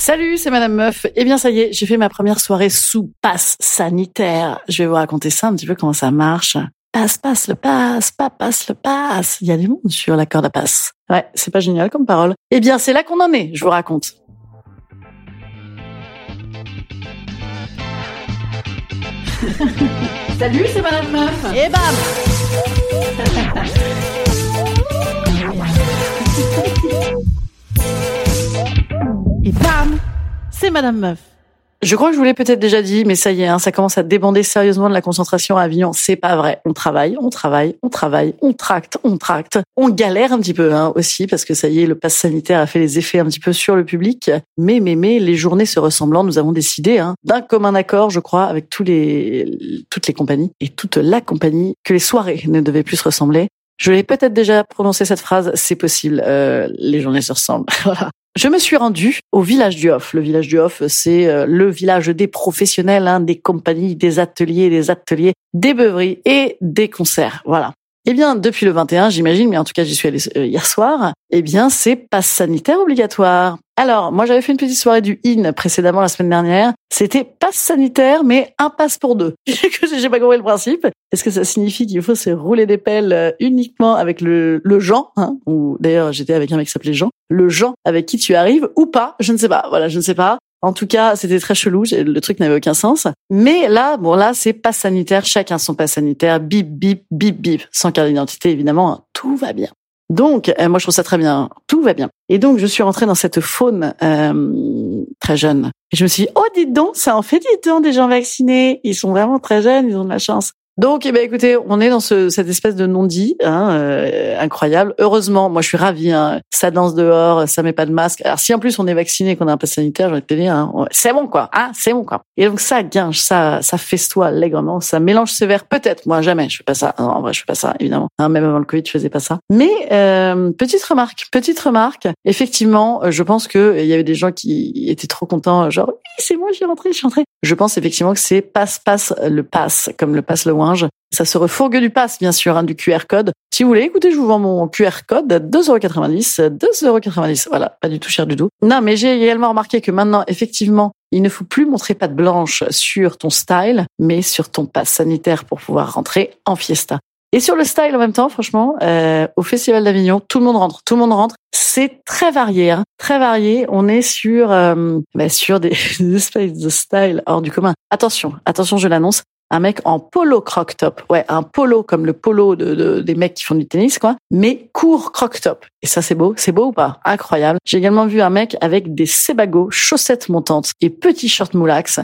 Salut, c'est Madame Meuf. Eh bien, ça y est, j'ai fait ma première soirée sous passe sanitaire. Je vais vous raconter ça un petit peu comment ça marche. Passe, passe le passe, pas passe le passe. Il y a du monde sur la corde à passe. Ouais, c'est pas génial comme parole. Eh bien, c'est là qu'on en est, je vous raconte. Salut, c'est Madame Meuf. Et bam Bam C'est Madame Meuf. Je crois que je vous l'ai peut-être déjà dit, mais ça y est, hein, ça commence à débander sérieusement de la concentration à Avignon. C'est pas vrai. On travaille, on travaille, on travaille, on tracte, on tracte. On galère un petit peu hein, aussi, parce que ça y est, le pass sanitaire a fait les effets un petit peu sur le public. Mais, mais, mais, les journées se ressemblant, nous avons décidé, hein, d'un commun accord, je crois, avec tous les, toutes les compagnies et toute la compagnie, que les soirées ne devaient plus se ressembler. Je l'ai peut-être déjà prononcé cette phrase, c'est possible. Euh, les journées se ressemblent. voilà. Je me suis rendue au village du Off. Le village du Off, c'est euh, le village des professionnels, hein, des compagnies, des ateliers, des ateliers, des beuveries et des concerts. Voilà. Eh bien, depuis le 21, j'imagine, mais en tout cas, j'y suis allée euh, hier soir, eh bien, c'est passe sanitaire obligatoire. Alors, moi, j'avais fait une petite soirée du IN précédemment la semaine dernière. C'était passe sanitaire, mais un passe pour deux. J'ai pas compris le principe. Est-ce que ça signifie qu'il faut se rouler des pelles euh, uniquement avec le, le Jean, hein, ou d'ailleurs, j'étais avec un mec qui s'appelait Jean, le Jean avec qui tu arrives, ou pas, je ne sais pas. Voilà, je ne sais pas. En tout cas, c'était très chelou. Le truc n'avait aucun sens. Mais là, bon, là, c'est pas sanitaire. Chacun son passe sanitaire. Bip, bip, bip, bip. Sans carte d'identité, évidemment. Hein. Tout va bien. Donc, euh, moi, je trouve ça très bien. Tout va bien. Et donc, je suis rentrée dans cette faune euh, très jeune. Et je me suis dit, oh, dites donc, ça en fait, dites donc, des gens vaccinés. Ils sont vraiment très jeunes, ils ont de la chance. Donc, eh ben, écoutez, on est dans ce, cette espèce de non-dit hein, euh, incroyable. Heureusement, moi, je suis ravie. Hein, ça danse dehors, ça met pas de masque. Alors, si en plus on est vacciné, qu'on a un pass sanitaire, je vais te dire, hein, c'est bon quoi. Hein, c'est bon quoi. Et donc ça guinche, ça, ça festoie allègrement, ça mélange sévère. Peut-être, moi jamais, je fais pas ça. Non, en vrai, je fais pas ça, évidemment. Hein, même avant le Covid, je faisais pas ça. Mais euh, petite remarque, petite remarque. Effectivement, je pense que il y avait des gens qui étaient trop contents, genre oui, c'est moi, j'y rentré, je suis rentré. Je pense effectivement que c'est passe, passe le passe, comme le passe le ouinge. Ça se refourgue du pass, bien sûr, hein, du QR code. Si vous voulez, écoutez, je vous vends mon QR code à 2,90€. 2,90€. Voilà, pas du tout cher du tout. Non, mais j'ai également remarqué que maintenant, effectivement, il ne faut plus montrer patte blanche sur ton style, mais sur ton pass sanitaire pour pouvoir rentrer en fiesta. Et sur le style en même temps, franchement, euh, au Festival d'Avignon, tout le monde rentre, tout le monde rentre. C'est très varié, hein, très varié. On est sur euh, bah, sur des, des espèces de style hors du commun. Attention, attention, je l'annonce un mec en polo croc top. Ouais, un polo comme le polo de, de, des mecs qui font du tennis, quoi. Mais court croc top. Et ça, c'est beau. C'est beau ou pas? Incroyable. J'ai également vu un mec avec des sebagos, chaussettes montantes et petits shorts moulax.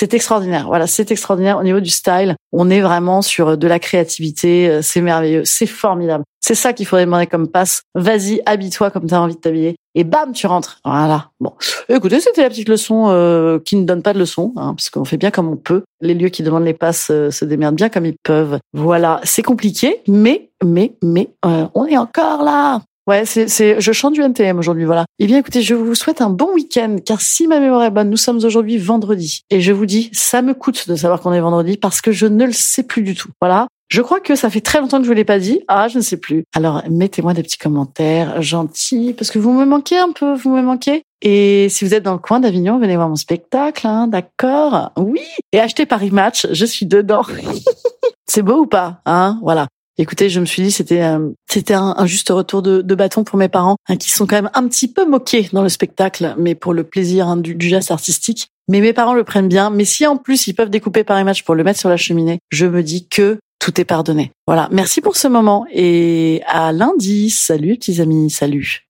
C'est extraordinaire. Voilà, c'est extraordinaire au niveau du style. On est vraiment sur de la créativité. Euh, c'est merveilleux. C'est formidable. C'est ça qu'il faudrait demander comme passe. Vas-y, habille-toi comme tu as envie de t'habiller. Et bam, tu rentres. Voilà. Bon, écoutez, c'était la petite leçon euh, qui ne donne pas de leçon, hein, parce qu'on fait bien comme on peut. Les lieux qui demandent les passes euh, se démerdent bien comme ils peuvent. Voilà, c'est compliqué, mais mais mais on est encore là. Ouais, c'est, c'est, je chante du NTM aujourd'hui, voilà. Eh bien, écoutez, je vous souhaite un bon week-end, car si ma mémoire est bonne, nous sommes aujourd'hui vendredi. Et je vous dis, ça me coûte de savoir qu'on est vendredi, parce que je ne le sais plus du tout. Voilà. Je crois que ça fait très longtemps que je vous l'ai pas dit. Ah, je ne sais plus. Alors, mettez-moi des petits commentaires gentils, parce que vous me manquez un peu, vous me manquez. Et si vous êtes dans le coin d'Avignon, venez voir mon spectacle, hein, d'accord? Oui. Et achetez Paris Match, je suis dedans. c'est beau ou pas Hein? Voilà. Écoutez, je me suis dit c'était euh, c'était un, juste retour de, bâton pour mes parents, hein, qui sont quand même un petit peu moqués dans le spectacle, mais pour le plaisir hein, du, du geste artistique. Mais mes parents le prennent bien. Mais si en plus ils peuvent découper par match pour le mettre sur la cheminée, je me dis que tout est pardonné. Voilà. Merci pour ce moment et à lundi. Salut petits amis. Salut.